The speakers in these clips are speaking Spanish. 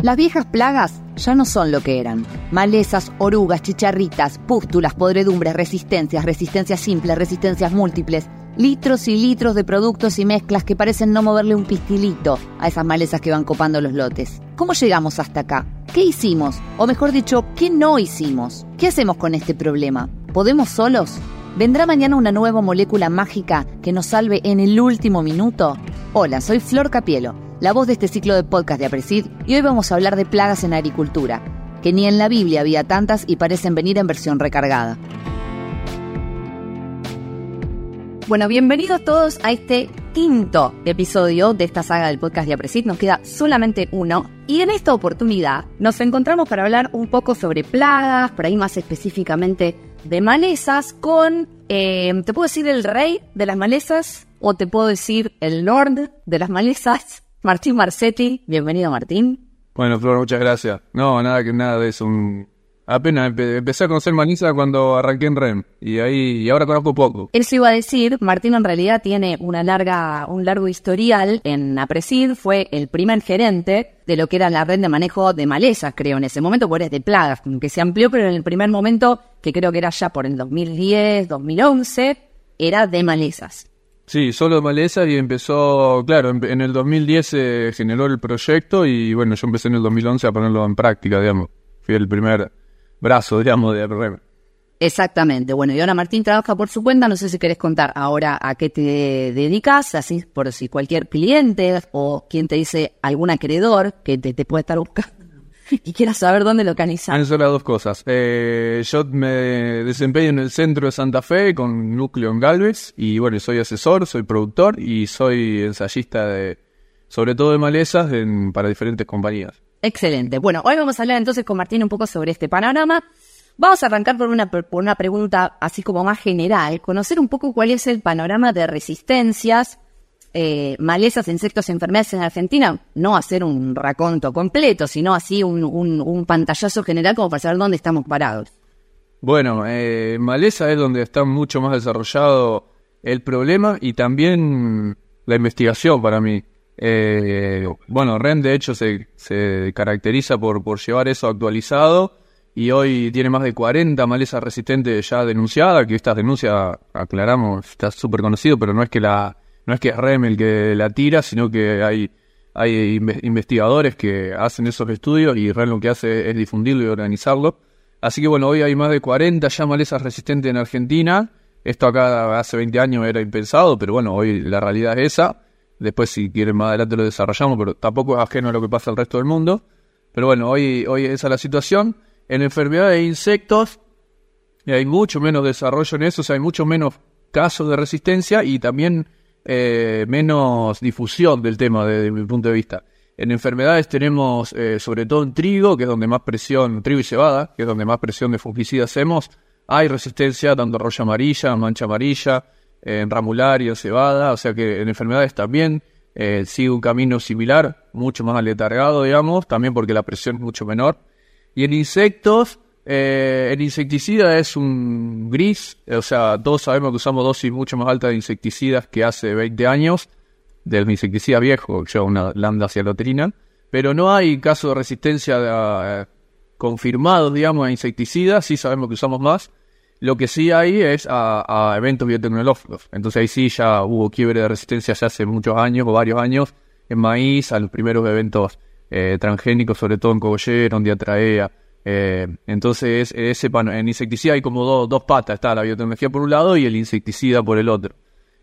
Las viejas plagas ya no son lo que eran. Malezas, orugas, chicharritas, pústulas, podredumbres, resistencias, resistencias simples, resistencias múltiples, litros y litros de productos y mezclas que parecen no moverle un pistilito a esas malezas que van copando los lotes. ¿Cómo llegamos hasta acá? ¿Qué hicimos? O mejor dicho, ¿qué no hicimos? ¿Qué hacemos con este problema? ¿Podemos solos? ¿Vendrá mañana una nueva molécula mágica que nos salve en el último minuto? Hola, soy Flor Capielo la voz de este ciclo de podcast de Aprecid, y hoy vamos a hablar de plagas en agricultura, que ni en la Biblia había tantas y parecen venir en versión recargada. Bueno, bienvenidos todos a este quinto episodio de esta saga del podcast de Aprecid. Nos queda solamente uno. Y en esta oportunidad nos encontramos para hablar un poco sobre plagas, por ahí más específicamente de malezas, con, eh, te puedo decir el rey de las malezas o te puedo decir el lord de las malezas, Martín Marcetti, bienvenido Martín. Bueno, Flor, muchas gracias. No, nada que nada de eso. Apenas empecé a conocer Manisa cuando arranqué en REM y ahí y ahora conozco poco. Eso iba a decir, Martín en realidad tiene una larga, un largo historial en Apresid, fue el primer gerente de lo que era la red de manejo de malezas, creo, en ese momento, por es de plagas, que se amplió, pero en el primer momento, que creo que era ya por el 2010, 2011, era de malezas. Sí, solo maleza y empezó, claro, en, el 2010 se generó el proyecto y bueno, yo empecé en el 2011 a ponerlo en práctica, digamos. Fui el primer brazo, digamos, de RM. Exactamente. Bueno, y ahora Martín trabaja por su cuenta. No sé si querés contar ahora a qué te dedicas, así por si cualquier cliente o quien te dice algún acreedor que te, te puede estar buscando y quieras saber dónde localizar. Son las dos cosas. Eh, yo me desempeño en el centro de Santa Fe con núcleo en Galvez y bueno, soy asesor, soy productor y soy ensayista de, sobre todo de malezas para diferentes compañías. Excelente. Bueno, hoy vamos a hablar entonces con Martín un poco sobre este panorama. Vamos a arrancar por una, por una pregunta así como más general, conocer un poco cuál es el panorama de resistencias eh, malezas, insectos y enfermedades en Argentina, no hacer un raconto completo, sino así un, pantallazo general como para saber dónde estamos parados. Bueno, eh, maleza es donde está mucho más desarrollado el problema y también la investigación para mí. Eh, bueno, REN de hecho se, se caracteriza por, por llevar eso actualizado y hoy tiene más de 40 malezas resistentes ya denunciadas, que estas denuncias, aclaramos, está súper conocido, pero no es que la no es que es REM el que la tira, sino que hay, investigadores que hacen esos estudios y REM lo que hace es difundirlo y organizarlo. Así que bueno, hoy hay más de 40 ya malezas resistentes en Argentina. Esto acá hace 20 años era impensado, pero bueno, hoy la realidad es esa. Después si quieren más adelante lo desarrollamos, pero tampoco es ajeno a lo que pasa al resto del mundo. Pero bueno, hoy, hoy esa es la situación. En enfermedades de insectos hay mucho menos desarrollo en eso, o sea, hay mucho menos casos de resistencia y también eh, menos difusión del tema desde mi punto de vista. En enfermedades tenemos eh, sobre todo en trigo, que es donde más presión, trigo y cebada, que es donde más presión de fungicida hacemos. Hay resistencia tanto roya amarilla, mancha amarilla, en ramularia, cebada, o sea que en enfermedades también eh, sigue un camino similar, mucho más aletargado, digamos, también porque la presión es mucho menor. Y en insectos, eh, el insecticida es un gris, o sea, todos sabemos que usamos dosis mucho más altas de insecticidas que hace 20 años, del insecticida viejo, que una lambda cialotrina, pero no hay caso de resistencia eh, confirmados, digamos, a insecticidas, sí sabemos que usamos más. Lo que sí hay es a, eventos biotecnológicos. Entonces ahí sí ya hubo quiebre de resistencia ya hace muchos años o varios años en maíz, a los primeros eventos eh, transgénicos, sobre todo en cogollero, en diatraea, eh, entonces, ese en insecticida hay como dos patas. Está la biotecnología por un lado y el insecticida por el otro.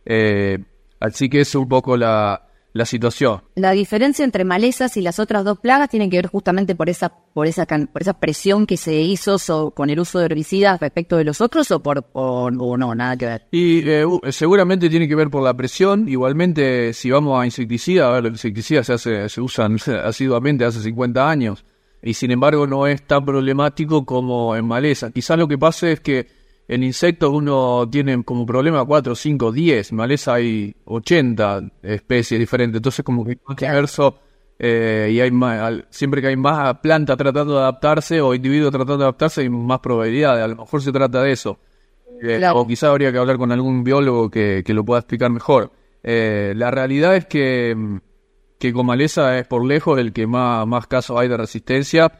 Eh, así que es un poco la, situación. La diferencia entre malezas y las otras dos plagas tiene que ver justamente por esa, por esa, por esa presión que se hizo con el uso de herbicidas respecto de los otros o por o, no, nada que ver. Y eh, seguramente tiene que ver por la presión. Igualmente, si vamos a insecticida, a ver, los insecticidas se, hace, se usan asiduamente hace 50 años y sin embargo no es tan problemático como en maleza. Quizás lo que pasa es que en insectos uno tiene como problema 4, 5, 10, en maleza hay 80 especies diferentes, entonces como que es diverso eh, y hay más, siempre que hay más planta tratando de adaptarse o individuo tratando de adaptarse hay más probabilidades, a lo mejor se trata de eso. Eh, o quizás habría que hablar con algún biólogo que, que lo pueda explicar mejor. Eh, la realidad es que mm, que con maleza es por lejos el que más, más casos hay de resistencia.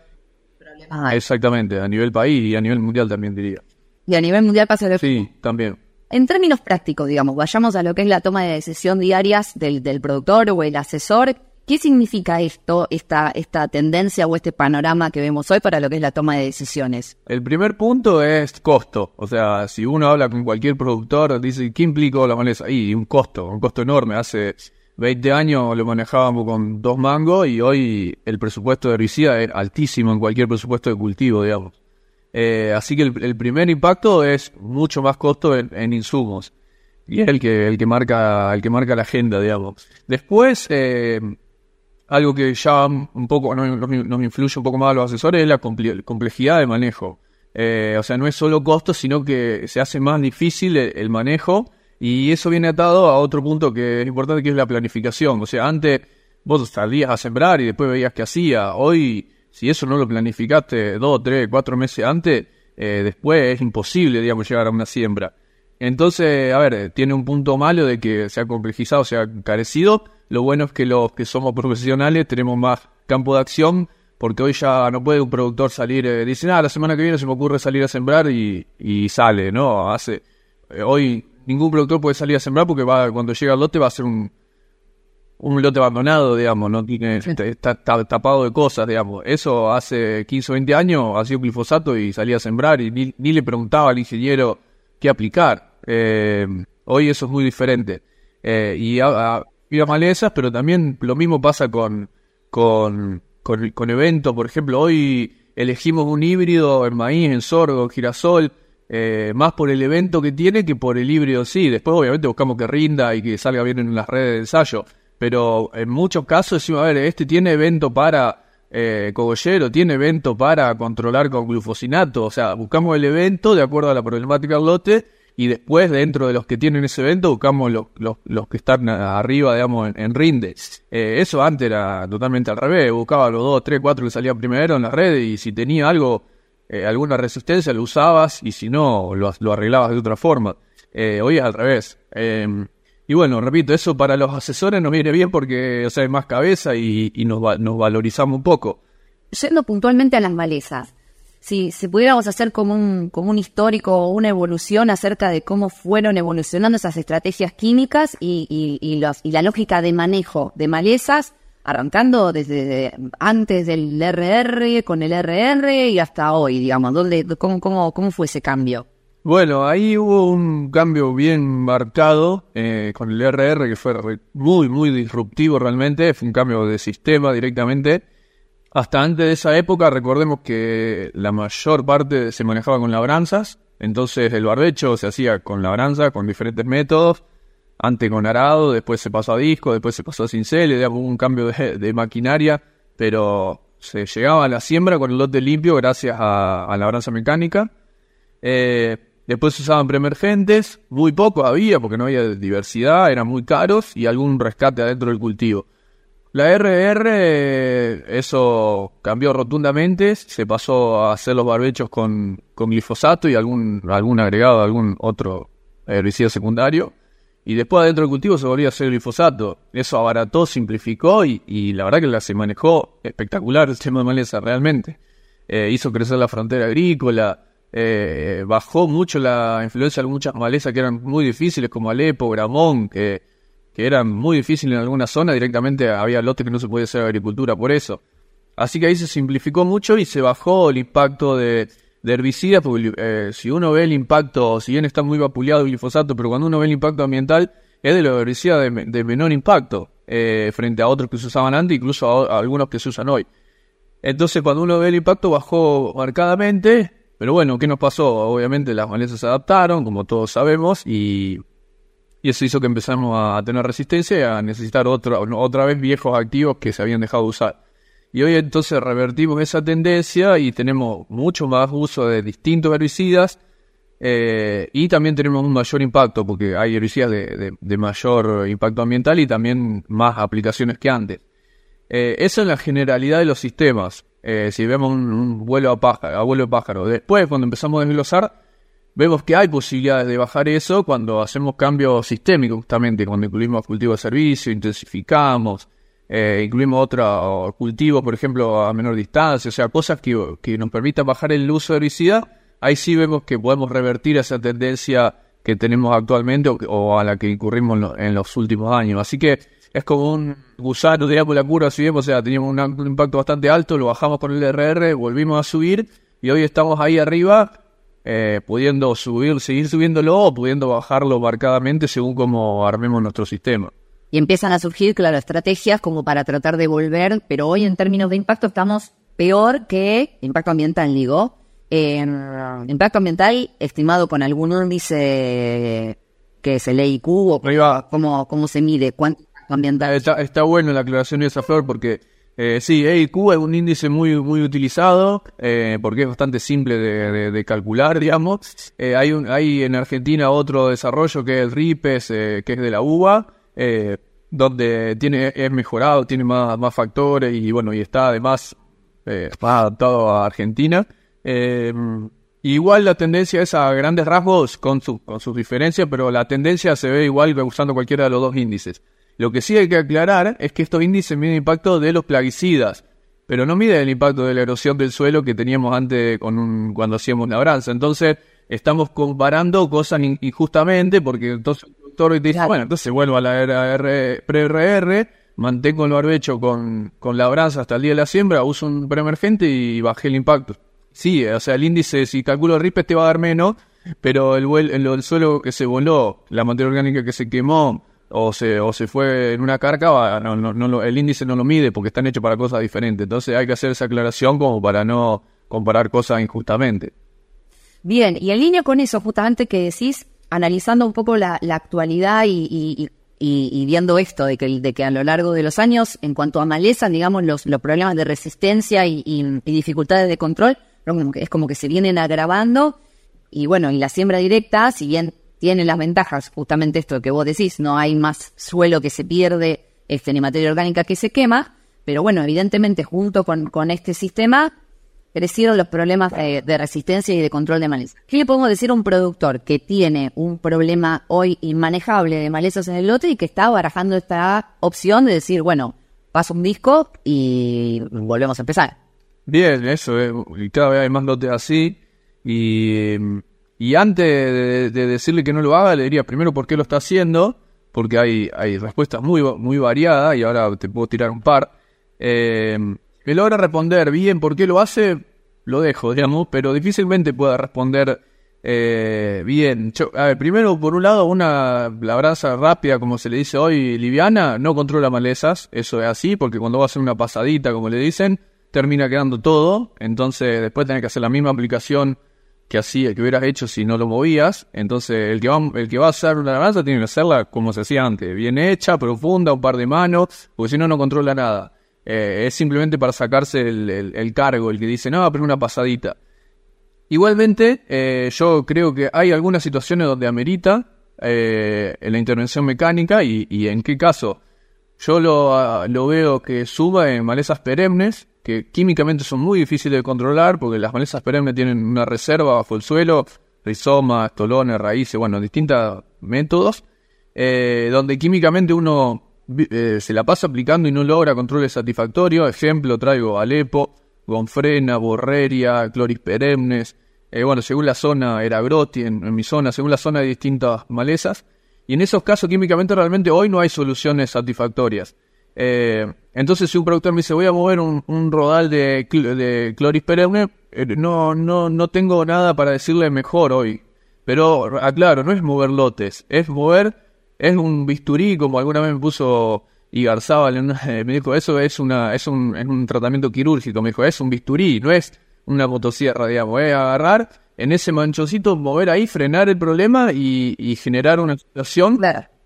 Ah, Exactamente, a nivel país y a nivel mundial también diría. y a nivel mundial pasa lo Sí, también. En términos prácticos, digamos, vayamos a lo que es la toma de decisión diarias del, del productor o el asesor. ¿Qué significa esto, esta, esta tendencia o este panorama que vemos hoy para lo que es la toma de decisiones? El primer punto es costo. O sea, si uno habla con cualquier productor, dice, ¿qué implicó la maleza? Y un costo, un costo enorme. Hace 20 años lo manejábamos con dos mangos y hoy el presupuesto de herbicida es altísimo en cualquier presupuesto de cultivo, digamos. Eh, así que el, primer impacto es mucho más costo en, insumos. Y es el que, el que marca, el que marca la agenda, digamos. Después, eh, algo que ya un poco no- nos, influye un poco más a los asesores es la comple- complejidad de manejo. Eh, o sea, no es solo costo, sino que se hace más difícil el manejo y eso viene atado a otro punto que es importante, que es la planificación. O sea, antes vos salías a sembrar y después veías qué hacía. Hoy, si eso no lo planificaste dos, tres, cuatro meses antes, eh, después es imposible, digamos, llegar a una siembra. Entonces, a ver, tiene un punto malo de que se ha complejizado, se ha encarecido. Lo bueno es que los que somos profesionales tenemos más campo de acción, porque hoy ya no puede un productor salir, eh, dice, ah, la semana que viene se me ocurre salir a sembrar y, y sale, ¿no? Hace, eh, hoy ningún productor puede salir a sembrar porque va, cuando llega el lote va a ser un, un lote abandonado, digamos, no tiene, está, está tapado de cosas, digamos. Eso hace 15 o 20 años hacía un glifosato y salía a sembrar y ni, ni le preguntaba al ingeniero qué aplicar. Eh, hoy eso es muy diferente. Eh, y a, a, y a malezas, pero también lo mismo pasa con, con, con, con eventos. Por ejemplo, hoy elegimos un híbrido en maíz, en sorgo, en girasol, eh, más por el evento que tiene que por el híbrido sí. Después, obviamente, buscamos que rinda y que salga bien en las redes de ensayo. Pero en muchos casos decimos, a ver, este tiene evento para eh, cogollero, tiene evento para controlar con glufosinato. O sea, buscamos el evento de acuerdo a la problemática del lote y después dentro de los que tienen ese evento buscamos los, los, los que están arriba, digamos, en, en rinde. Eh, eso antes era totalmente al revés, buscaba los dos, tres, cuatro que salían primero en la red y si tenía algo, eh, alguna resistencia lo usabas y si no lo, arreglabas de otra forma. Eh, hoy es al revés. Eh, y bueno, repito, eso para los asesores nos viene bien porque, o sea, hay más cabeza y, y nos, va, nos valorizamos un poco. Yendo puntualmente a las malezas, si, si pudiéramos hacer como un, como un histórico o una evolución acerca de cómo fueron evolucionando esas estrategias químicas y, y, y, los, y la lógica de manejo de malezas, arrancando desde antes del RR, con el RR y hasta hoy, digamos, ¿dónde, cómo, cómo, ¿cómo fue ese cambio? Bueno, ahí hubo un cambio bien marcado eh, con el RR que fue muy, muy disruptivo realmente. Fue un cambio de sistema directamente. Hasta antes de esa época, recordemos que la mayor parte se manejaba con labranzas. Entonces el barbecho se hacía con labranza, con diferentes métodos. Antes con arado, después se pasó a disco, después se pasó a cincel, hubo un cambio de, de, maquinaria, pero se llegaba a la siembra con el lote limpio gracias a, a labranza mecánica. Eh, Después se usaban preemergentes, muy poco había porque no había diversidad, eran muy caros y algún rescate adentro del cultivo. La RR, eso cambió rotundamente, se pasó a hacer los barbechos con, con glifosato y algún, algún agregado, algún otro herbicida secundario. Y después adentro del cultivo se volvía a hacer glifosato. Eso abarató, simplificó y, y la verdad que se manejó espectacular el tema de maleza, realmente. Eh, hizo crecer la frontera agrícola, eh, bajó mucho la influencia de muchas malezas que eran muy difíciles, como Alepo, Gramón, que, que eran muy difíciles en alguna zona, directamente había lotes que no se podía hacer agricultura por eso. Así que ahí se simplificó mucho y se bajó el impacto de, de herbicidas, porque eh, si uno ve el impacto, si bien está muy vapuleado el glifosato, pero cuando uno ve el impacto ambiental, es de los herbicidas de, menor impacto, eh, frente a otros que se usaban antes, incluso a algunos que se usan hoy. Entonces cuando uno ve el impacto bajó marcadamente, pero bueno, ¿qué nos pasó? Obviamente las malezas se adaptaron, como todos sabemos, y, y eso hizo que empezamos a, tener resistencia y a necesitar otra, otra vez viejos activos que se habían dejado de usar. Y hoy entonces revertimos esa tendencia y tenemos mucho más uso de distintos herbicidas eh, y también tenemos un mayor impacto porque hay herbicidas de, de, mayor impacto ambiental y también más aplicaciones que antes. Eh, eso en la generalidad de los sistemas. Eh, si vemos un, un, vuelo a pájaro, a vuelo de pájaro. Después, cuando empezamos a desglosar, vemos que hay posibilidades de bajar eso cuando hacemos cambios sistémicos, justamente, cuando incluimos cultivo de servicio, intensificamos, eh, incluimos otros cultivos, por ejemplo, a menor distancia, o sea, cosas que, que nos permitan bajar el uso de herbicida, ahí sí vemos que podemos revertir esa tendencia que tenemos actualmente o, a la que incurrimos en, los últimos años. Así que es como un gusano, digamos, la curva, si vemos, o sea, teníamos un, impacto bastante alto, lo bajamos con el RR, volvimos a subir y hoy estamos ahí arriba, eh, pudiendo subir, seguir subiéndolo o pudiendo bajarlo marcadamente según como armemos nuestro sistema. Y empiezan a surgir, claro, estrategias como para tratar de volver, pero hoy en términos de impacto estamos peor que impacto ambiental, digo. impacto ambiental estimado con algún índice que es el EIQ o cómo, cómo se mide, cuánto ambiental. Está, está bueno la aclaración de esa flor porque eh, sí, EIQ es un índice muy, muy utilizado eh, porque es bastante simple de, calcular, digamos. Eh, hay, un, hay en Argentina otro desarrollo que es el RIPES, eh, que es de la UBA, eh, donde tiene, es mejorado, tiene más, más factores y bueno, y está además eh, más adaptado a Argentina. Eh, igual la tendencia es a grandes rasgos con, su, con sus diferencias, pero la tendencia se ve igual usando cualquiera de los dos índices. Lo que sí hay que aclarar es que estos índices miden el impacto de los plaguicidas, pero no miden el impacto de la erosión del suelo que teníamos antes con un, cuando hacíamos labranza. Entonces, estamos comparando cosas injustamente porque entonces y te dice, bueno, entonces vuelvo a la pre-RR, mantengo el barbecho con, con labranza hasta el día de la siembra, uso un preemergente y bajé el impacto. Sí, o sea, el índice, si calculo RIPE, te va a dar menos, pero el, el, suelo que se voló, la materia orgánica que se quemó, o se, o se fue en una carga, no, no, no, el índice no lo mide porque están hechos para cosas diferentes. Entonces hay que hacer esa aclaración como para no comparar cosas injustamente. Bien, y en línea con eso, justamente que decís, analizando un poco la, actualidad y, viendo esto de que, a lo largo de los años, en cuanto a digamos, los, problemas de resistencia y, dificultades de control, es como que se vienen agravando. Y bueno, y la siembra directa, si bien tiene las ventajas, justamente esto que vos decís, no hay más suelo que se pierde, este, ni materia orgánica que se quema, pero bueno, evidentemente junto con este sistema crecieron los problemas de, resistencia y de control de maleza. ¿Qué le podemos decir a un productor que tiene un problema hoy inmanejable de malezas en el lote y que está barajando esta opción de decir, bueno, paso un disco y volvemos a empezar? Bien, eso, eh, y cada vez hay más lotes así. Y, y antes de, decirle que no lo haga, le diría primero por qué lo está haciendo, porque hay, hay respuestas muy, muy variadas y ahora te puedo tirar un par. Eh, me logra responder bien por qué lo hace, lo dejo, digamos, pero difícilmente pueda responder eh, bien. a ver, primero, por un lado, una labranza rápida, como se le dice hoy, liviana, no controla malezas, eso es así, porque cuando va a hacer una pasadita, como le dicen, termina quedando todo, entonces después tenés que hacer la misma aplicación que así que hubieras hecho si no lo movías. Entonces, el que va, el que va a hacer una labranza tiene que hacerla como se hacía antes, bien hecha, profunda, un par de manos, porque si no, no controla nada. Eh, es simplemente para sacarse el, cargo, el que dice, no, pero una pasadita. Igualmente, eh, yo creo que hay algunas situaciones donde amerita eh, la intervención mecánica y, en qué caso. Yo lo, lo, veo que suba en malezas perennes, que químicamente son muy difíciles de controlar, porque las malezas perennes tienen una reserva bajo el suelo, rizomas, tolones, raíces, bueno, distintos métodos, donde químicamente uno eh, se la pasa aplicando y no logra controles satisfactorios. Ejemplo, traigo Alepo, Gonfrena, Borreria, Cloris perennes. Eh, bueno, según la zona era Groti, en, mi zona, según la zona hay distintas malezas. Y en esos casos, químicamente, realmente hoy no hay soluciones satisfactorias. Eh, entonces, si un productor me dice, voy a mover un, rodal de, de Cloris perenne, no, no, no tengo nada para decirle mejor hoy. Pero, aclaro, no es mover lotes, es mover es un bisturí, como alguna vez me puso Igarzábal, me dijo, eso es, una, es, un, es un tratamiento quirúrgico, me dijo, es un bisturí, no es una motosierra, digamos, es agarrar en ese manchocito, mover ahí, frenar el problema y, generar una situación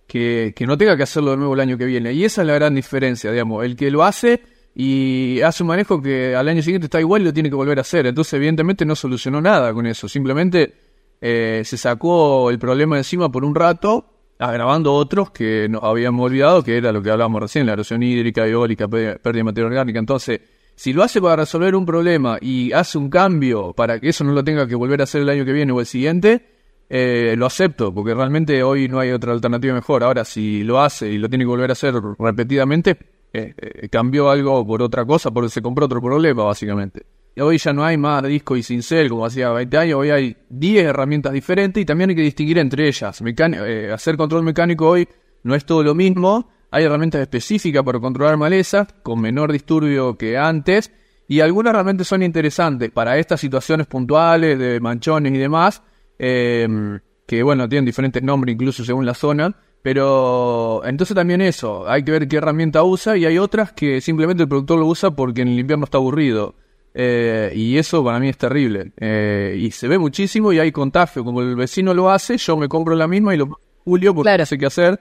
que, que no tenga que hacerlo de nuevo el año que viene. Y esa es la gran diferencia, digamos, el que lo hace y hace un manejo que al año siguiente está igual y lo tiene que volver a hacer. Entonces, evidentemente, no solucionó nada con eso. Simplemente eh, se sacó el problema encima por un rato agravando otros que nos habíamos olvidado, que era lo que hablábamos recién, la erosión hídrica, eólica, pérdida de materia orgánica. Entonces, si lo hace para resolver un problema y hace un cambio para que eso no lo tenga que volver a hacer el año que viene o el siguiente, eh, lo acepto, porque realmente hoy no hay otra alternativa mejor. Ahora, si lo hace y lo tiene que volver a hacer repetidamente, eh, eh, cambió algo por otra cosa, porque se compró otro problema, básicamente. Hoy ya no hay más disco y cincel como hacía 20 años, hoy hay 10 herramientas diferentes y también hay que distinguir entre ellas. Eh, hacer control mecánico hoy no es todo lo mismo, hay herramientas específicas para controlar malezas con menor disturbio que antes y algunas realmente son interesantes para estas situaciones puntuales de manchones y demás, em, que bueno, tienen diferentes nombres incluso según la zona, pero entonces también eso, hay que ver qué herramienta usa y hay otras que simplemente el productor lo usa porque en el invierno está aburrido. Eh, y eso para mí es terrible. Eh, y se ve muchísimo y hay contagio. Como el vecino lo hace, yo me compro la misma y lo Julio porque no sé qué hacer.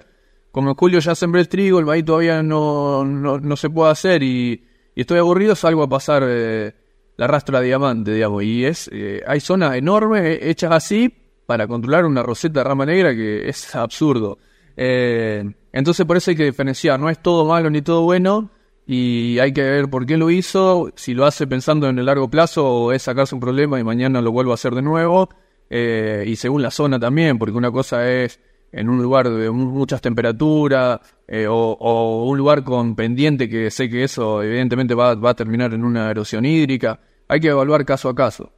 Como Julio ya sembré el trigo, el maíz todavía no, no se puede hacer y y estoy aburrido, salgo a pasar eh, la rastra diamante, digamos. Y es eh, hay zonas enormes eh, hechas así para controlar una roseta de rama negra que es absurdo. entonces por eso hay que diferenciar, no es todo malo ni todo bueno y hay que ver por qué lo hizo, si lo hace pensando en el largo plazo o es sacarse un problema y mañana lo vuelvo a hacer de nuevo. y según la zona también, porque una cosa es en un lugar de muchas temperaturas eh, o, un lugar con pendiente que sé que eso evidentemente va, va, a terminar en una erosión hídrica. Hay que evaluar caso a caso.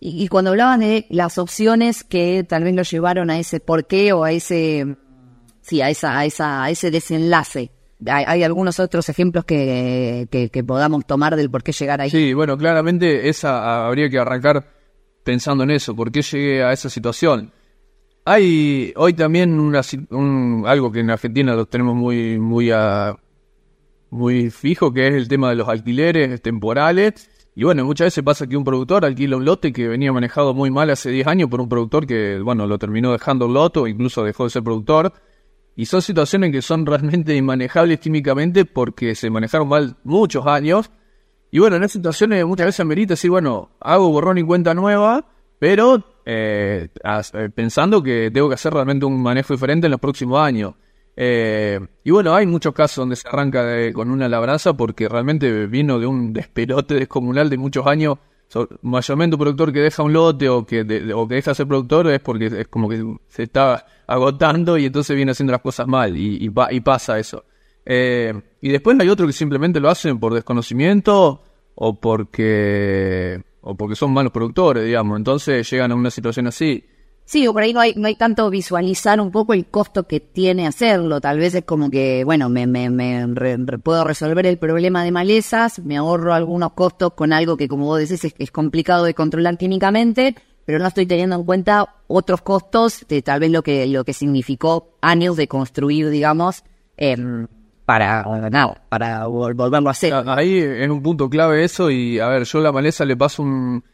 Y, cuando hablaban de las opciones que tal vez lo llevaron a ese porqué o a ese, sí, a esa, a esa, a ese desenlace. Hay, algunos otros ejemplos que, podamos tomar del por qué llegar ahí. Sí, bueno, claramente esa habría que arrancar pensando en eso, por qué llegué a esa situación hay hoy también una, un, algo que en Argentina lo tenemos muy, muy, muy fijo, que es el tema de los alquileres temporales. Y bueno, muchas veces pasa que un productor alquila un lote que venía manejado muy mal hace 10 años por un productor que, bueno, lo terminó dejando el loto, incluso dejó de ser productor. Y son situaciones que son realmente inmanejables químicamente porque se manejaron mal muchos años. Y bueno, en esas situaciones muchas veces amerita decir, bueno, hago borrón y cuenta nueva, pero eh, eh, pensando que tengo que hacer realmente un manejo diferente en los próximos años. Eh, y bueno, hay muchos casos donde se arranca con una labranza porque realmente vino de un despelote descomunal de muchos años. Mayormente un productor que deja un lote o que, o que deja ser productor es porque es como que se está agotando y entonces viene haciendo las cosas mal y, y, pasa eso. y después hay otros que simplemente lo hacen por desconocimiento o porque o porque son malos productores, digamos. Entonces llegan a una situación así. Sí, por ahí no hay, no hay tanto visualizar un poco el costo que tiene hacerlo. Tal vez es como que, bueno, me, me, me puedo resolver el problema de malezas, me ahorro algunos costos con algo que, como vos decís, es, es complicado de controlar químicamente, pero no estoy teniendo en cuenta otros costos de tal vez lo que, lo que significó años de construir, digamos, eh, para nada, para volverlo a hacer. Ahí es un punto clave eso y a ver, yo la maleza le paso un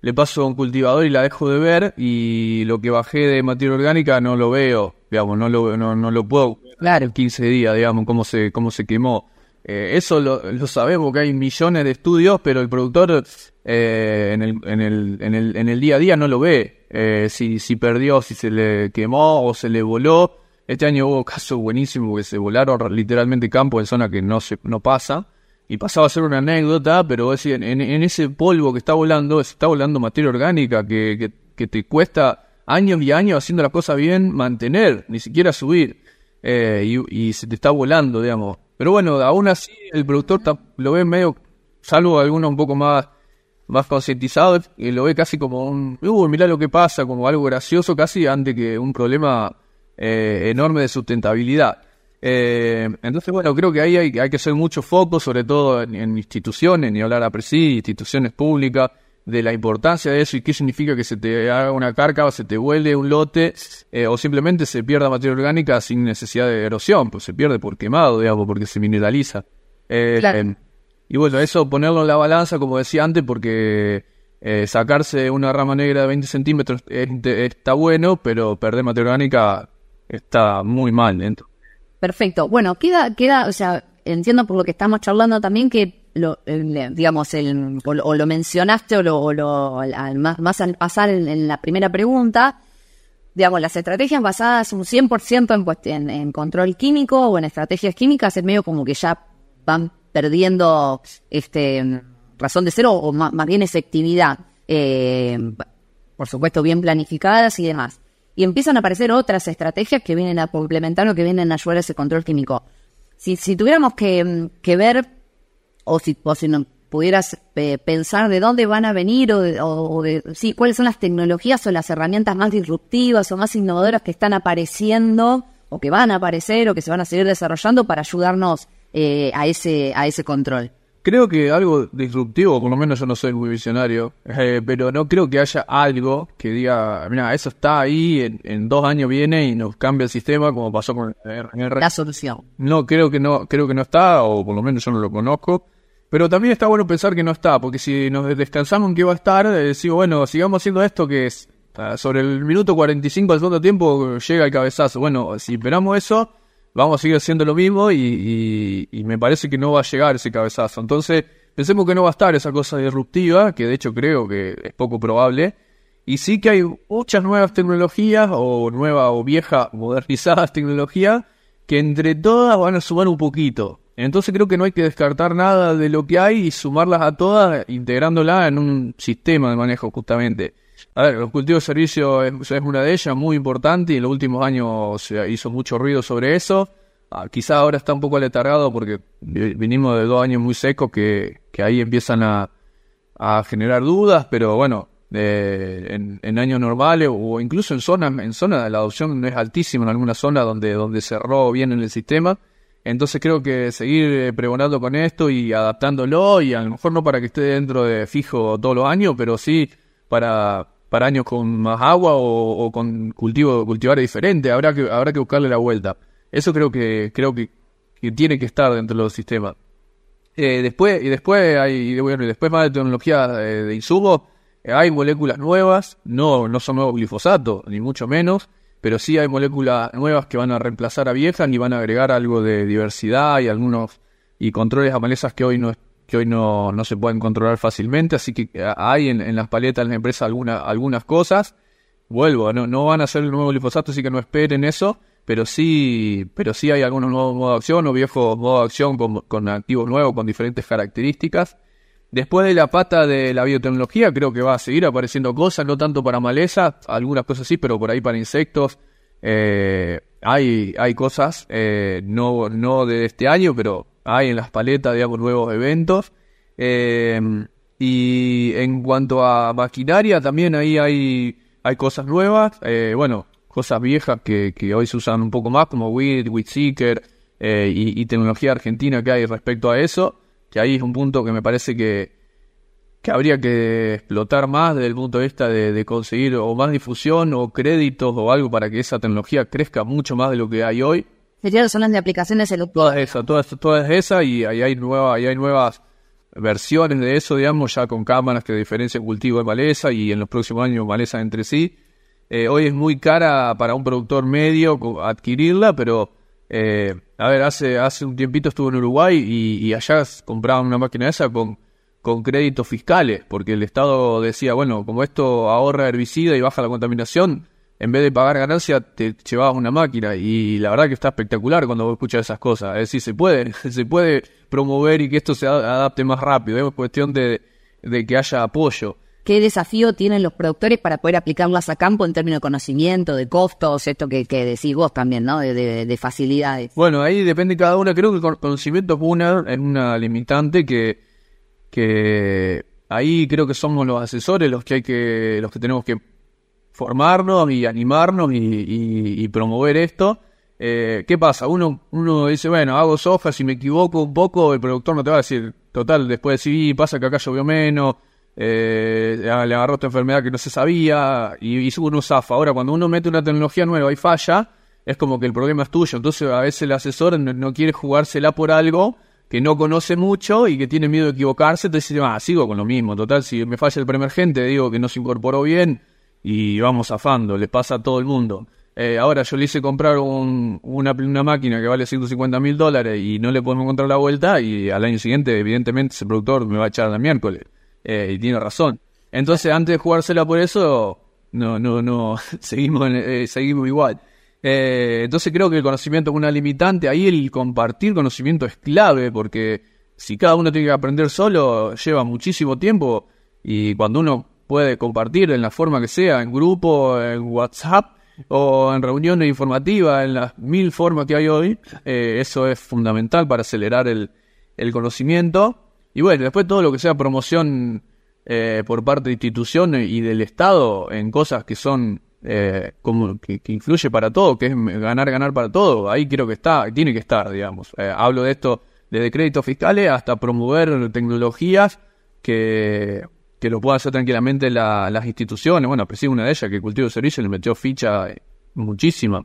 le paso a un cultivador y la dejo de ver y lo que bajé de materia orgánica no lo veo, digamos, no lo no, no lo puedo claro. 15 días, digamos, cómo se cómo se quemó. Eh, eso lo, lo, sabemos que hay millones de estudios, pero el productor eh, en, el, en, el, en, el, en el día a día no lo ve. Eh, si, si perdió, si se le quemó o se le voló. Este año hubo casos buenísimos que se volaron literalmente campo en zona que no se no pasa. Y pasaba a ser una anécdota, pero es en, ese polvo que está volando, se está volando materia orgánica que, que, te cuesta años y años haciendo las cosas bien mantener, ni siquiera subir. Eh, y, se te está volando, digamos. Pero bueno, aún así el productor lo ve medio, salvo algunos un poco más más concientizados, y lo ve casi como un, uh, mirá lo que pasa, como algo gracioso casi, antes que un problema eh, enorme de sustentabilidad. Eh, entonces, bueno, creo que ahí hay, hay que hacer mucho foco, sobre todo en, instituciones, ni hablar a presi, instituciones públicas, de la importancia de eso y qué significa que se te haga una carga o se te vuele un lote eh, o simplemente se pierda materia orgánica sin necesidad de erosión, pues se pierde por quemado, digamos, porque se mineraliza. y bueno, eso ponerlo en la balanza, como decía antes, porque sacarse una rama negra de 20 centímetros está bueno, pero perder materia orgánica está muy mal dentro. Perfecto. Bueno, queda, queda, o sea, entiendo por lo que estamos charlando también que lo, digamos, el, o, lo mencionaste o lo, lo al, más, más al pasar en, la primera pregunta, digamos, las estrategias basadas un 100% en, en, control químico o en estrategias químicas es medio como que ya van perdiendo este razón de ser o, más, bien efectividad, eh, por supuesto bien planificadas y demás y empiezan a aparecer otras estrategias que vienen a complementar o que vienen a ayudar a ese control químico. Si, si tuviéramos que, que ver, o si, o si no, pudieras eh, pensar de dónde van a venir o, de, o de, sí, cuáles son las tecnologías o las herramientas más disruptivas o más innovadoras que están apareciendo o que van a aparecer o que se van a seguir desarrollando para ayudarnos eh, a ese a ese control. Creo que algo disruptivo, por lo menos yo no soy muy visionario, eh, pero no creo que haya algo que diga, mira, eso está ahí, en, en, dos años viene y nos cambia el sistema, como pasó con el, la solución. No, creo que no, creo que no está, o por lo menos yo no lo conozco. Pero también está bueno pensar que no está, porque si nos descansamos en que va a estar, eh, digo, bueno, sigamos haciendo esto que es sobre el minuto 45 del segundo tiempo llega el cabezazo. Bueno, si esperamos eso, vamos a seguir haciendo lo mismo y, y, me parece que no va a llegar ese cabezazo. Entonces, pensemos que no va a estar esa cosa disruptiva, que de hecho creo que es poco probable. Y sí que hay muchas nuevas tecnologías, o nuevas o viejas, modernizadas tecnologías, que entre todas van a sumar un poquito. Entonces creo que no hay que descartar nada de lo que hay y sumarlas a todas, integrándolas en un sistema de manejo justamente. A ver, los cultivos de servicio es, una de ellas, muy importante, y en los últimos años se hizo mucho ruido sobre eso. Ah, quizá ahora está un poco aletargado porque vinimos de dos años muy secos que, que ahí empiezan a, a, generar dudas, pero bueno, eh, en, años normales o incluso en zonas, en zonas la adopción no es altísima en alguna zona donde, donde cerró bien en el sistema. Entonces creo que seguir eh, pregonando con esto y adaptándolo, y a lo mejor no para que esté dentro de fijo todos los años, pero sí para, para años con más agua o, con cultivo, cultivar diferente, habrá que, habrá que buscarle la vuelta. Eso creo que, creo que, tiene que estar dentro de los sistemas. Eh, después, y después hay, bueno, y después más de tecnología eh, de, insumos, hay moléculas nuevas, no, no son nuevos glifosatos, ni mucho menos, pero sí hay moléculas nuevas que van a reemplazar a viejas y van a agregar algo de diversidad y algunos y controles a malezas que hoy no que hoy no, no se pueden controlar fácilmente, así que eh, hay en, las paletas de la empresa alguna, algunas cosas. Vuelvo, no, no van a ser el nuevo glifosato, así que no esperen eso, pero sí, pero sí hay algunos nuevos modos de acción o viejos modos de acción con, con activos nuevos, con diferentes características. Después de la pata de la biotecnología, creo que va a seguir apareciendo cosas, no tanto para malezas, algunas cosas sí, pero por ahí para insectos. Eh, hay, hay cosas, eh, no, no de este año, pero hay en las paletas, digamos, nuevos eventos. Eh, y en cuanto a maquinaria, también ahí hay, hay cosas nuevas, eh, bueno, cosas viejas que, que, hoy se usan un poco más, como WIT, WITSeeker eh, y, tecnología argentina que hay respecto a eso, que ahí es un punto que me parece que, que habría que explotar más desde el punto de vista de, conseguir o más difusión o créditos o algo para que esa tecnología crezca mucho más de lo que hay hoy Serían zonas de aplicaciones el Todas esas, todas, todas esas y ahí hay, nueva, ahí hay nuevas versiones de eso, digamos, ya con cámaras que diferencian cultivo de maleza y en los próximos años maleza entre sí. Eh, hoy es muy cara para un productor medio adquirirla, pero eh, a ver, hace, hace un tiempito estuve en Uruguay y, allá compraban una máquina esa con, con créditos fiscales, porque el Estado decía, bueno, como esto ahorra herbicida y baja la contaminación, en vez de pagar ganancia, te llevabas una máquina. Y la verdad que está espectacular cuando vos escuchas esas cosas. Es decir, se puede, se puede promover y que esto se adapte más rápido. Es cuestión de, que haya apoyo. ¿Qué desafío tienen los productores para poder aplicarlas a campo en términos de conocimiento, de costos, esto que, que decís vos también, ¿no? De, facilidades. Bueno, ahí depende cada una. Creo que el conocimiento es una, es una limitante que, que ahí creo que somos los asesores los que hay que, los que tenemos que formarnos y animarnos y, promover esto. Eh, ¿Qué pasa? Uno, uno dice, bueno, hago soja, si me equivoco un poco, el productor no te va a decir, total, después de sí, pasa que acá llovió menos, eh, le agarró esta enfermedad que no se sabía, y, y uno zafa. Ahora, cuando uno mete una tecnología nueva y falla, es como que el problema es tuyo. Entonces, a veces el asesor no, quiere jugársela por algo que no conoce mucho y que tiene miedo de equivocarse, entonces dice, ah, sigo con lo mismo. Total, si me falla el primer gente, digo que no se incorporó bien, y vamos zafando, le pasa a todo el mundo. Eh, ahora yo le hice comprar un, una, una, máquina que vale 150 mil dólares y no le podemos encontrar la vuelta y al año siguiente evidentemente ese productor me va a echar la miércoles eh, y tiene razón. Entonces antes de jugársela por eso, no, no, no, seguimos, eh, seguimos igual. entonces creo que el conocimiento es una limitante, ahí el compartir conocimiento es clave porque si cada uno tiene que aprender solo lleva muchísimo tiempo y cuando uno puede compartir en la forma que sea, en grupo, en WhatsApp, o en reuniones informativas, en las mil formas que hay hoy. Eh, eso es fundamental para acelerar el, el, conocimiento. Y bueno, después todo lo que sea promoción eh, por parte de instituciones y del Estado en cosas que son eh, como que, influye para todo, que es ganar, ganar para todo. Ahí creo que está, tiene que estar, digamos. Eh, hablo de esto desde créditos fiscales hasta promover tecnologías que, que lo puedan hacer tranquilamente las instituciones. Bueno, pues una de ellas que Cultivo Servicio le metió ficha muchísima.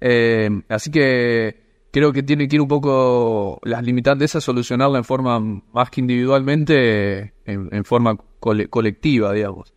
Eh, así que creo que tiene que ir un poco las limitantes esas, solucionarla en forma más que individualmente, en, forma colectiva, digamos.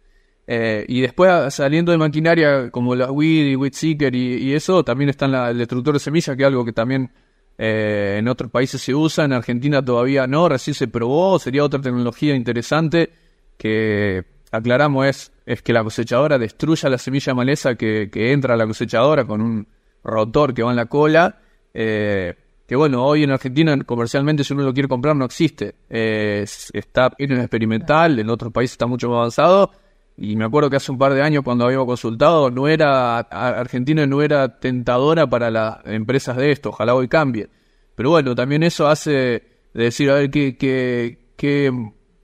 Eh, y después saliendo de maquinaria como la WID y WIDSeeker y, y eso, también está la, el destructor de semillas, que es algo que también eh, en otros países se usa, en Argentina todavía no, recién se probó, sería otra tecnología interesante que aclaramos es, es que la cosechadora destruya la semilla maleza que, que entra a la cosechadora con un rotor que va en la cola. Eh, que bueno, hoy en Argentina comercialmente si uno lo quiere comprar no existe. está en experimental, en otros países está mucho más avanzado y me acuerdo que hace un par de años cuando habíamos consultado, no era Argentina no era tentadora para las empresas de esto, ojalá hoy cambie. Pero bueno, también eso hace de decir, a ver, ¿qué, qué, qué,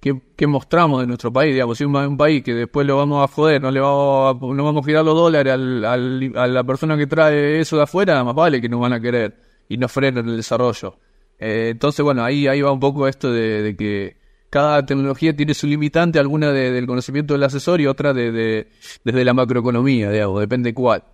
qué, mostramos de nuestro país? Digamos, si un, un, país que después lo vamos a joder, no le vamos a, no vamos a girar los dólares a la persona que trae eso de afuera, más vale que nos van a querer y no frenan el desarrollo. Eh, entonces, bueno, ahí, ahí va un poco esto de que cada tecnología tiene su limitante, alguna del conocimiento del asesor y otra de, desde la macroeconomía, digamos, depende cuál.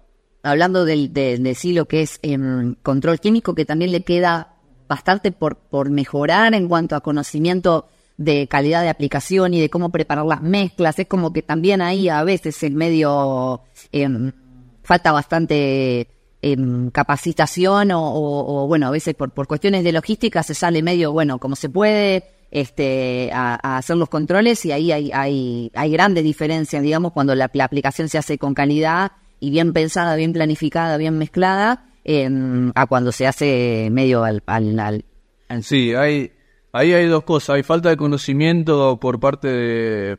Hablando de, de, sí lo que es em, control químico, que también le queda bastante por, por mejorar en cuanto a conocimiento de calidad de aplicación y de cómo preparar las mezclas. Es como que también ahí a veces en medio em, falta bastante em, capacitación o, o, bueno, a veces por, por cuestiones de logística se sale medio, bueno, como se puede, este, a, hacer los controles y ahí hay, hay, hay grandes diferencias, digamos, cuando la, aplicación se hace con calidad y bien pensada, bien planificada, bien mezclada, a cuando se hace medio al... al, Sí, hay, ahí hay dos cosas. Hay falta de conocimiento por parte de,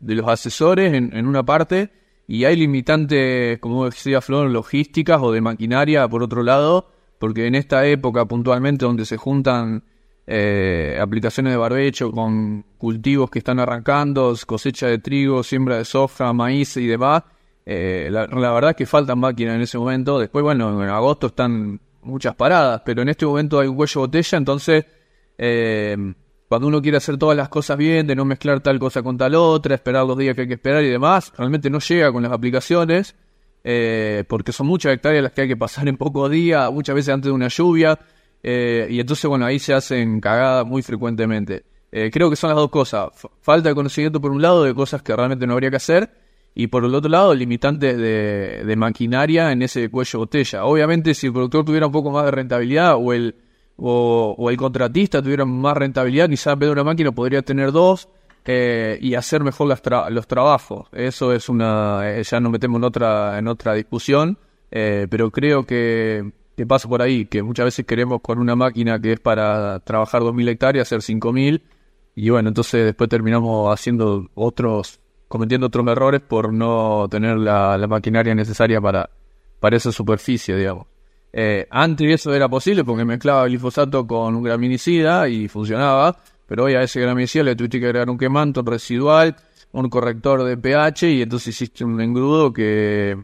de los asesores en, en, una parte y hay limitantes, como decía Flor, logísticas o de maquinaria por otro lado, porque en esta época puntualmente donde se juntan eh, aplicaciones de barbecho con cultivos que están arrancando, cosecha de trigo, siembra de soja, maíz y demás. Eh, la, verdad es que faltan máquinas en ese momento. Después, bueno, en agosto están muchas paradas, pero en este momento hay un cuello botella, entonces eh, cuando uno quiere hacer todas las cosas bien, de no mezclar tal cosa con tal otra, esperar los días que hay que esperar y demás, realmente no llega con las aplicaciones, porque son muchas hectáreas las que hay que pasar en pocos días, muchas veces antes de una lluvia. Eh, y entonces, bueno, ahí se hacen cagadas muy frecuentemente. Eh, creo que son las dos cosas. falta de conocimiento por un lado de cosas que realmente no habría que hacer. Y por el otro lado, limitantes de, de maquinaria en ese cuello botella. Obviamente, si el productor tuviera un poco más de rentabilidad o el, o, el contratista tuviera más rentabilidad, quizás en vez de una máquina podría tener dos eh, y hacer mejor los trabajos. Eso es una. ya nos metemos en otra, en otra discusión. pero creo que que pasa por ahí, que muchas veces queremos con una máquina que es para trabajar 2.000 hectáreas hacer 5.000 y bueno, entonces después terminamos haciendo otros, cometiendo otros errores por no tener la, maquinaria necesaria para, para esa superficie, digamos. Eh, antes eso era posible porque mezclaba glifosato con un graminicida y funcionaba, pero hoy a ese graminicida le tuviste que agregar un quemanto residual, un corrector de pH y entonces hiciste un engrudo que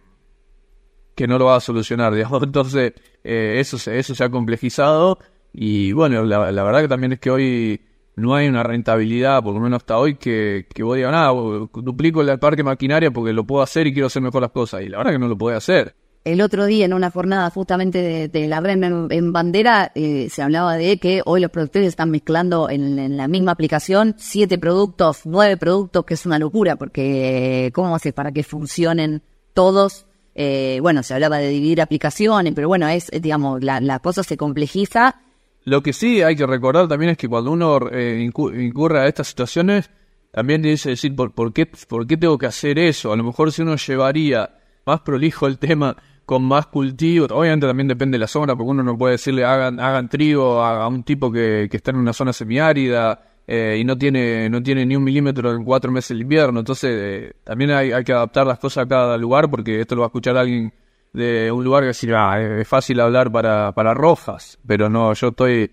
que no lo va a solucionar. Entonces, eh, eso, se, eso se ha complejizado y bueno, la, verdad que también es que hoy no hay una rentabilidad, por lo menos hasta hoy, que, que vos digas, nada, duplico el parque maquinaria porque lo puedo hacer y quiero hacer mejor las cosas. Y la verdad que no lo puede hacer. El otro día, en una jornada justamente de, la REM en, bandera, eh, se hablaba de que hoy los productores están mezclando en, la misma aplicación siete productos, nueve productos, que es una locura, porque ¿cómo haces para que funcionen todos eh, bueno, se hablaba de dividir aplicaciones, pero bueno, es, digamos, la, la cosa se complejiza. Lo que sí hay que recordar también es que cuando uno eh, incurre a estas situaciones, también dice decir, ¿por, por, qué, ¿por qué tengo que hacer eso? A lo mejor si uno llevaría más prolijo el tema con más cultivo, obviamente también depende de la zona, porque uno no puede decirle hagan, hagan trigo a, un tipo que, que está en una zona semiárida, eh, y no tiene, no tiene ni un milímetro en cuatro meses del invierno. Entonces, eh, también hay, que adaptar las cosas a cada lugar porque esto lo va a escuchar alguien de un lugar que decir, ah, es fácil hablar para, para rojas, pero no, yo estoy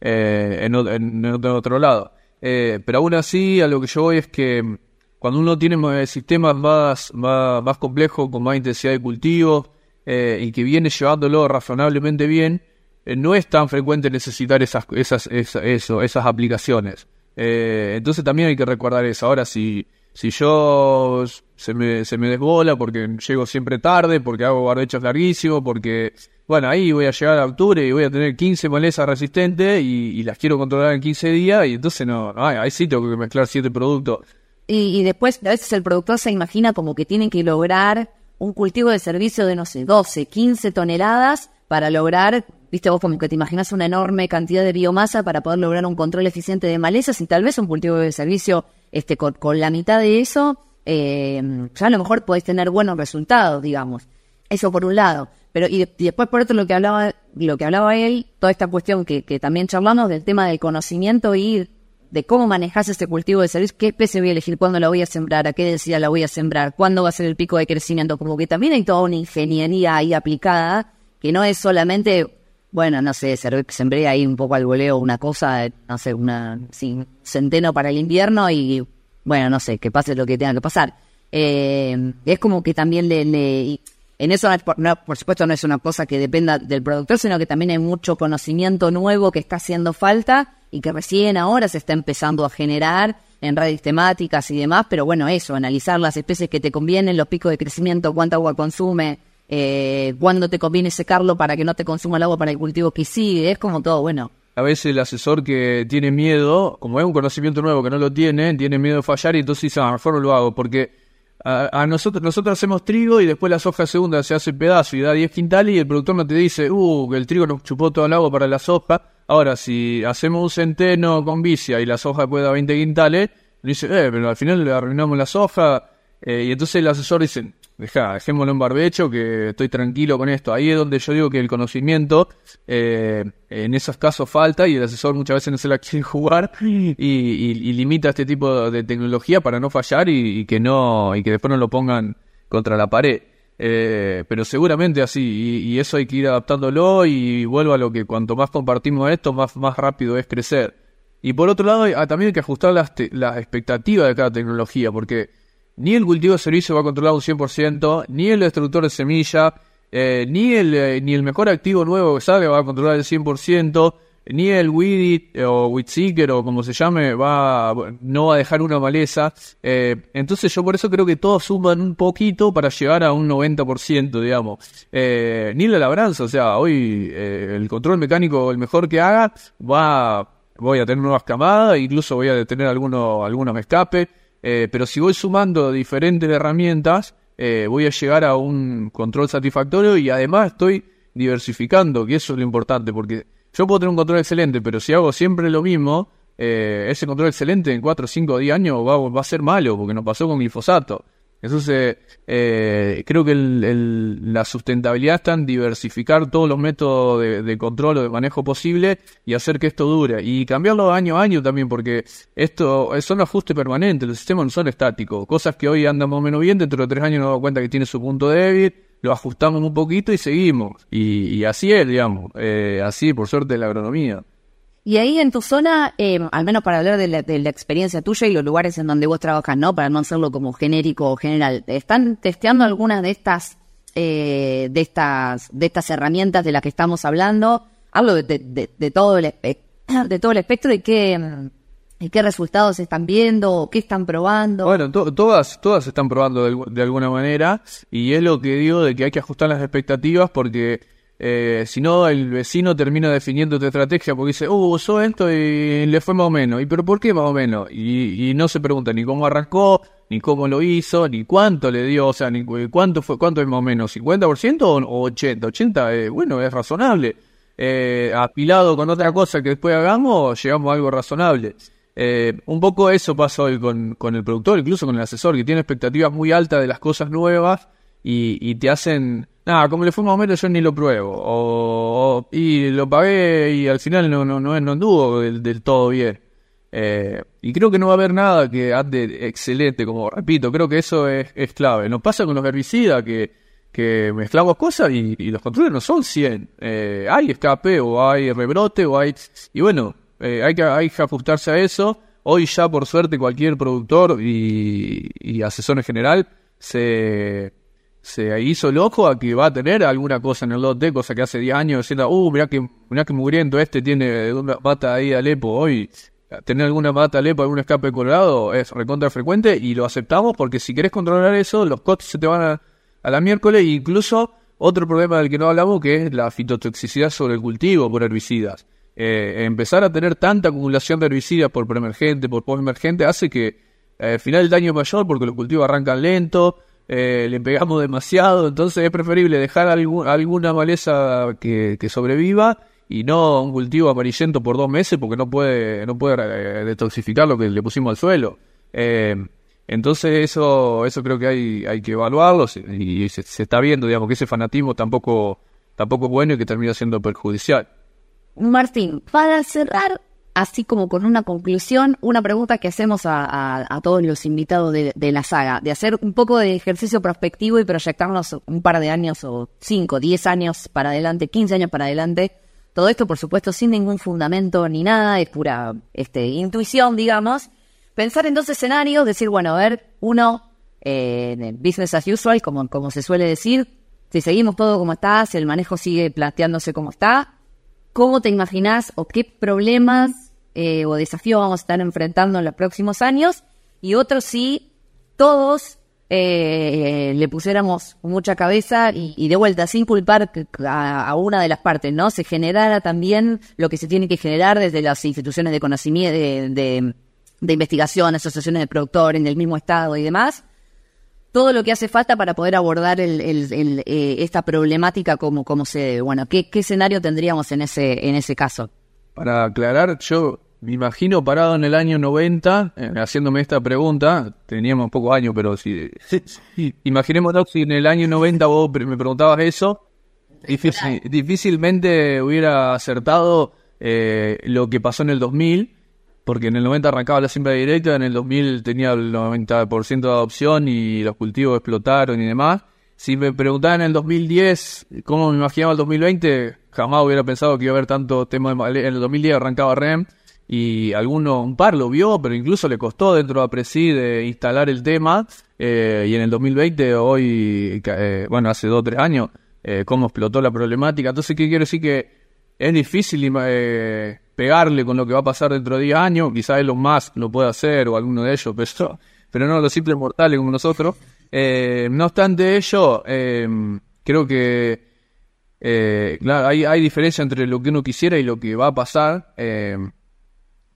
eh, en, en, otro lado. Eh, pero aún así, a lo que yo voy es que cuando uno tiene sistemas más, más, más complejos, con más intensidad de cultivo, eh, y que viene llevándolo razonablemente bien, eh, no es tan frecuente necesitar esas, esas, esas, eso, esas aplicaciones. Eh, entonces también hay que recordar eso. Ahora, si, si yo se me, se me desbola porque llego siempre tarde, porque hago barbechos larguísimos, porque, bueno, ahí voy a llegar a octubre y voy a tener 15 malezas resistentes y, las quiero controlar en 15 días y entonces no, no ahí sí tengo que mezclar 7 productos. Y, y después, a veces el productor se imagina como que tienen que lograr un cultivo de servicio de, no sé, 12, 15 toneladas para lograr, viste vos como que te imaginas una enorme cantidad de biomasa para poder lograr un control eficiente de malezas y tal vez un cultivo de servicio este, con, la mitad de eso, eh, ya a lo mejor podés tener buenos resultados, digamos. Eso por un lado. Pero y, después por otro lo que hablaba, lo que hablaba él, toda esta cuestión que, que también charlamos del tema del conocimiento y de cómo manejas este cultivo de servicio, qué especie voy a elegir, cuándo la voy a sembrar, a qué densidad la voy a sembrar, cuándo va a ser el pico de crecimiento, como que también hay toda una ingeniería ahí aplicada, que no es solamente, bueno, no sé, sembré ahí un poco al voleo una cosa, no sé, una centeno para el invierno y, bueno, no sé, que pase lo que tenga que pasar. Eh, es como que también le, en eso, no, por supuesto, no es una cosa que dependa del productor, sino que también hay mucho conocimiento nuevo que está haciendo falta y que recién ahora se está empezando a generar en redes temáticas y demás, pero bueno, eso, analizar las especies que te convienen, los picos de crecimiento, cuánta agua consume, eh, cuándo te conviene secarlo para que no te consuma el agua para el cultivo que sigue, es como todo, bueno. A veces el asesor que tiene miedo, como es un conocimiento nuevo que no lo tiene, tiene miedo de fallar y entonces dice, ah, mejor no lo hago, porque a, nosotros nosotros hacemos trigo y después las hojas segundas se hace pedazo y da 10 quintales y el productor no te dice, uh, que el trigo nos chupó todo el agua para la soja Ahora, si hacemos un centeno con vicia y la soja después da 20 quintales, dice, eh, pero al final le arruinamos la soja. Eh, y entonces el asesor dice, deja, dejémoslo en barbecho, que estoy tranquilo con esto. Ahí es donde yo digo que el conocimiento eh, en esos casos falta y el asesor muchas veces no se la quiere jugar y, limita este tipo de tecnología para no fallar y, y, que no y que después no lo pongan contra la pared. Eh, pero seguramente así, y, eso hay que ir adaptándolo y vuelvo a lo que cuanto más compartimos esto, más, más rápido es crecer. Y por otro lado, ah, también hay que ajustar las, las expectativas de cada tecnología, porque ni el cultivo de servicio va a controlar un 100%, ni el destructor de semilla, eh, ni, el, eh, ni el mejor activo nuevo que sale va a controlar el 100%, ni el Weedit eh, o Weedseeker o como se llame va no va a dejar una maleza. Entonces yo por eso creo que todos suman un poquito para llegar a un 90%, digamos. Ni la labranza, o sea, hoy el control mecánico, el mejor que haga, va voy a tener nuevas camadas, incluso voy a tener algunos, algunos escape. Pero si voy sumando diferentes herramientas, voy a llegar a un control satisfactorio y además estoy diversificando, que eso es lo importante, porque yo puedo tener un control excelente, pero si hago siempre lo mismo, eh, ese control excelente en 4, 5, 10 años va, va, a ser malo, porque nos pasó con glifosato. Entonces, eh, creo que la sustentabilidad está en diversificar todos los métodos de, control o de manejo posible y hacer que esto dure. Y cambiarlo año a año también, porque esto son ajustes permanentes, los sistemas no son estáticos. Cosas que hoy andan más o menos bien, dentro de tres años nos damos cuenta que tiene su punto débil lo ajustamos un poquito y seguimos. Y, así es, digamos, eh, así por suerte la agronomía. Y ahí en tu zona, eh, al menos para hablar de la, experiencia tuya y los lugares en donde vos trabajas, ¿no? Para no hacerlo como genérico o general, ¿están testeando algunas de estas, eh, de estas, de estas herramientas de las que estamos hablando? Hablo de, de, todo el de todo el espectro y qué, ¿Y qué resultados están viendo? ¿Qué están probando? Bueno, todas, todas están probando de, alguna manera y es lo que digo de que hay que ajustar las expectativas porque eh, si no el vecino termina definiendo tu estrategia porque dice, uh, usó esto y le fue más o menos. ¿Y pero por qué más o menos? Y, no se pregunta ni cómo arrancó, ni cómo lo hizo, ni cuánto le dio, o sea, ni cuánto fue, cuánto es más o menos, 50% o 80. 80, eh, bueno, es razonable. Eh, apilado con otra cosa que después hagamos, llegamos a algo razonable. Eh, un poco eso pasa hoy con, el productor, incluso con el asesor, que tiene expectativas muy altas de las cosas nuevas y, te hacen, nada, como le fue más o menos yo ni lo pruebo, o, y lo pagué y al final no, no, no, no anduvo del, todo bien. Eh, y creo que no va a haber nada que ande excelente, como repito, creo que eso es, clave. Nos pasa con los herbicidas que que mezclamos cosas y, los controles no son 100. Eh, hay escape o hay rebrote o hay... Y bueno, eh, hay, que, hay que ajustarse a eso. Hoy ya por suerte cualquier productor y, asesor en general se, se hizo el ojo a que va a tener alguna cosa en el lote, cosa que hace 10 años diciendo, uh, mirá que, mirá que mugriento este tiene una pata ahí Alepo hoy. Tener alguna pata Alepo, algún escape colorado es recontra frecuente y lo aceptamos porque si querés controlar eso, los costos se te van a a la miércoles, incluso otro problema del que no hablamos que es la fitotoxicidad sobre el cultivo por herbicidas. Eh, empezar a tener tanta acumulación de herbicidas por preemergente, por postemergente, hace que eh, al final el daño es mayor porque los cultivos arrancan lento, eh, le pegamos demasiado, entonces es preferible dejar alguna maleza que, sobreviva y no un cultivo amarillento por dos meses porque no puede, no puede detoxificar lo que le pusimos al suelo. Entonces eso, eso creo que hay, hay que evaluarlo y se, está viendo, digamos, que ese fanatismo tampoco, tampoco es bueno y que termina siendo perjudicial. Martín, para cerrar, así como con una conclusión, una pregunta que hacemos a, todos los invitados de, la saga, de hacer un poco de ejercicio prospectivo y proyectarnos un par de años o cinco, diez años para adelante, quince años para adelante. Todo esto, por supuesto, sin ningún fundamento ni nada, es pura este, intuición, digamos. Pensar en dos escenarios, decir, bueno, a ver, uno, eh, business as usual, como, como se suele decir, si seguimos todo como está, si el manejo sigue planteándose como está, ¿cómo te imaginas o qué problemas eh, o desafíos vamos a estar enfrentando en los próximos años? Y otro, si todos eh, le pusiéramos mucha cabeza y, de vuelta, sin culpar a, una de las partes, ¿no? Se generara también lo que se tiene que generar desde las instituciones de conocimiento, de de investigación, asociaciones de productores en el mismo estado y demás, todo lo que hace falta para poder abordar el, eh, esta problemática como, como se bueno, ¿qué, ¿qué, escenario tendríamos en ese, en ese caso? Para aclarar, yo me imagino parado en el año 90, eh, haciéndome esta pregunta, teníamos pocos años, pero si, imaginemos si en el año 90 vos me preguntabas eso, difícilmente hubiera acertado eh, lo que pasó en el 2000 porque en el 90 arrancaba la siembra directa, en el 2000 tenía el 90% de adopción y los cultivos explotaron y demás. Si me preguntaban en el 2010 cómo me imaginaba el 2020, jamás hubiera pensado que iba a haber tanto tema de... En el 2010 arrancaba REM y alguno, un par lo vio, pero incluso le costó dentro de Apresi de instalar el tema. Eh, y en el 2020, hoy, eh, bueno, hace dos o tres años, eh, cómo explotó la problemática. Entonces, ¿qué quiero decir? Que es difícil pegarle con lo que va a pasar dentro de 10 años. Quizás Elon Musk lo pueda hacer o alguno de ellos, pero, pero no los simples mortales como nosotros. No obstante ello, creo que eh, claro, hay, hay diferencia entre lo que uno quisiera y lo que va a pasar.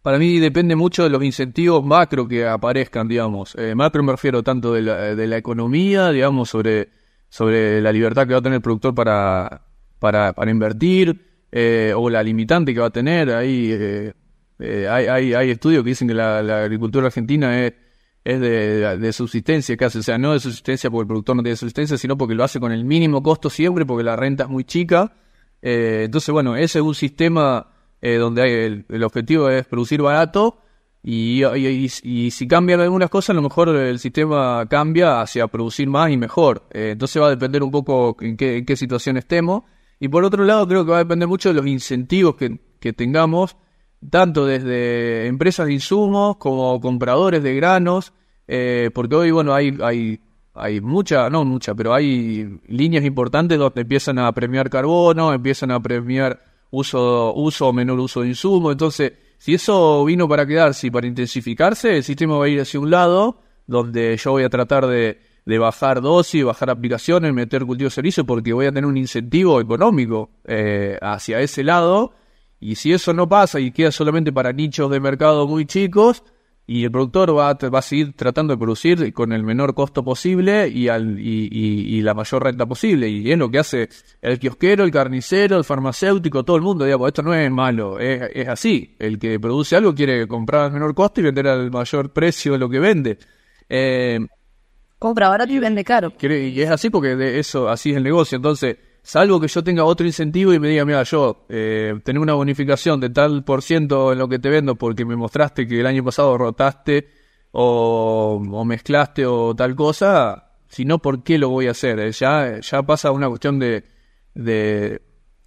para mí depende mucho de los incentivos macro que aparezcan, digamos. macro me refiero tanto de la, de la economía, digamos, sobre, sobre la libertad que va a tener el productor para, para, para invertir, eh, o la limitante que va a tener. Ahí eh, eh, hay, hay, hay, estudios que dicen que la, agricultura argentina es, es de, subsistencia casi, o sea, no de subsistencia porque el productor no tiene subsistencia, sino porque lo hace con el mínimo costo siempre, porque la renta es muy chica. entonces, bueno, ese es un sistema donde hay el, objetivo es producir barato. Y, y, si cambian algunas cosas, a lo mejor el sistema cambia hacia producir más y mejor. entonces va a depender un poco en qué, en qué situación estemos. Y por otro lado, creo que va a depender mucho de los incentivos que, tengamos, tanto desde empresas de insumos como compradores de granos, eh, porque hoy, bueno, hay, hay, hay mucha, no mucha, pero hay líneas importantes donde empiezan a premiar carbono, empiezan a premiar uso, uso o menor uso de insumos. Entonces, si eso vino para quedarse y para intensificarse, el sistema va a ir hacia un lado, donde yo voy a tratar de de bajar dosis, bajar aplicaciones, meter cultivo de servicio, porque voy a tener un incentivo económico eh, hacia ese lado. Y si eso no pasa y queda solamente para nichos de mercado muy chicos, y el productor va a, va a seguir tratando de producir con el menor costo posible y, al, y, y, la mayor renta posible. Y es lo que hace el kiosquero, el carnicero, el farmacéutico, todo el mundo. Digamos, esto no es malo, es, es así. El que produce algo quiere comprar al menor costo y vender al mayor precio de lo que vende. Eh, compra barato y vende caro. Y es así porque de eso, así es el negocio. Entonces, salvo que yo tenga otro incentivo y me diga, mira, yo eh, tener una bonificación de tal por ciento en lo que te vendo porque me mostraste que el año pasado rotaste o, mezclaste o tal cosa, sino por qué lo voy a hacer. Eh, ya, ya pasa una cuestión de, de,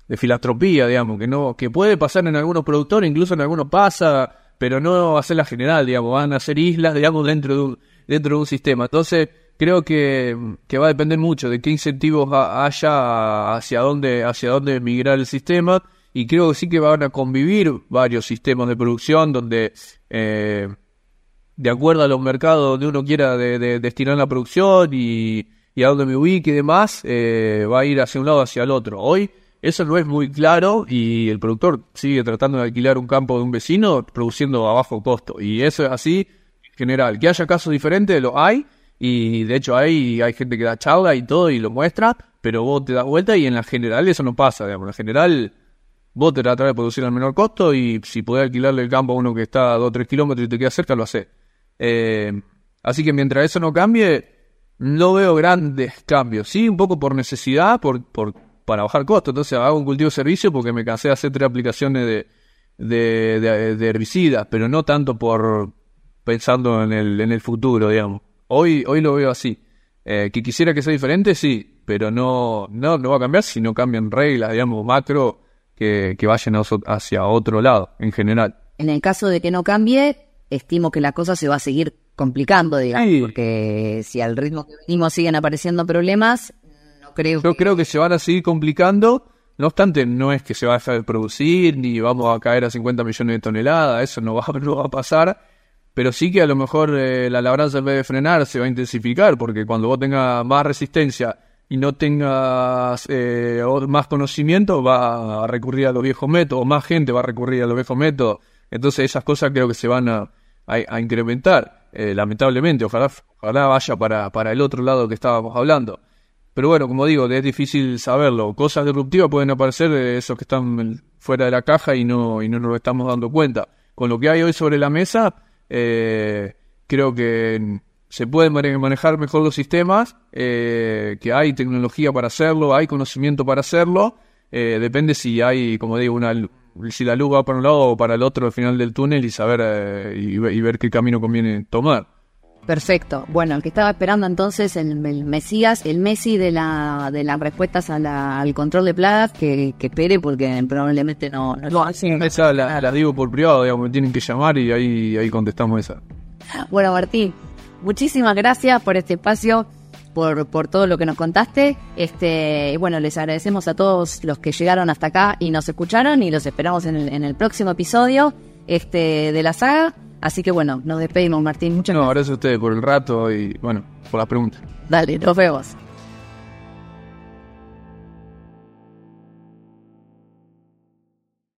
de filantropía, digamos, que no, que puede pasar en algunos productores, incluso en algunos pasa, pero no va a ser la general, digamos, van a ser islas, digamos, dentro de un, dentro de un sistema. Entonces, creo que, que va a depender mucho de qué incentivos haya hacia dónde, hacia dónde migrar el sistema, y creo que sí que van a convivir varios sistemas de producción donde eh, de acuerdo a los mercados donde uno quiera de, destinar la producción y, a donde me ubique y demás, eh, va a ir hacia un lado hacia el otro. Hoy eso no es muy claro y el productor sigue tratando de alquilar un campo de un vecino produciendo a bajo costo. Y eso es así en general. Que haya casos diferentes, lo hay. Y de hecho hay, hay gente que da charla y todo y lo muestra, pero vos te das vuelta y en la general eso no pasa. Digamos. En la general vos te tratás de producir al menor costo y si podés alquilarle el campo a uno que está a 2 o 3 kilómetros y te queda cerca, lo hace. Eh, así que mientras eso no cambie, no veo grandes cambios. Sí, un poco por necesidad, por, por para bajar costos. Entonces hago un cultivo de servicio porque me cansé de hacer tres aplicaciones de, de, herbicidas, pero no tanto por pensando en el, en el futuro, digamos. Hoy, hoy lo veo así. Eh, que quisiera que sea diferente, sí, pero no, no, no va a cambiar si no cambian reglas, digamos, macro que, que vayan hacia otro lado, en general. En el caso de que no cambie, estimo que la cosa se va a seguir complicando, digamos, porque si al ritmo que venimos siguen apareciendo problemas, no creo Yo creo que se van a seguir complicando. No obstante, no es que se va a dejar de producir, ni vamos a caer a 50 millones de toneladas, eso no va, no va a pasar. Pero sí que a lo mejor eh, la labranza en vez de frenar se va a intensificar, porque cuando vos tengas más resistencia y no tengas eh, más conocimiento, va a recurrir a los viejos métodos, más gente va a recurrir a los viejos métodos. Entonces esas cosas creo que se van a, incrementar, eh, lamentablemente. Ojalá, ojalá vaya para, para el otro lado que estábamos hablando. Pero bueno, como digo, es difícil saberlo. Cosas disruptivas pueden aparecer esos que están fuera de la caja y no, y no nos estamos dando cuenta. Con lo que hay hoy sobre la mesa, eh, creo que se pueden manejar mejor los sistemas, eh, que hay tecnología para hacerlo, hay conocimiento para hacerlo. depende si hay, como digo, una si la luz va para un lado o para el otro al final del túnel y saber eh, y, ver qué camino conviene tomar. Perfecto. Bueno, el que estaba esperando entonces el, Mesías, el Messi de la de las respuestas al control de plagas, que, espere porque probablemente no... no, esa la, digo por privado, digamos, me tienen que llamar y ahí, ahí contestamos esa. Bueno, Martín, muchísimas gracias por este espacio por, por todo lo que nos contaste. Este, bueno, les agradecemos a todos los que llegaron hasta acá y nos escucharon y los esperamos en el, en el próximo episodio este, de la saga. Así que bueno, nos despedimos, Martín. Muchas no, gracias. a ustedes por el rato y bueno, por las preguntas. Dale, nos vemos.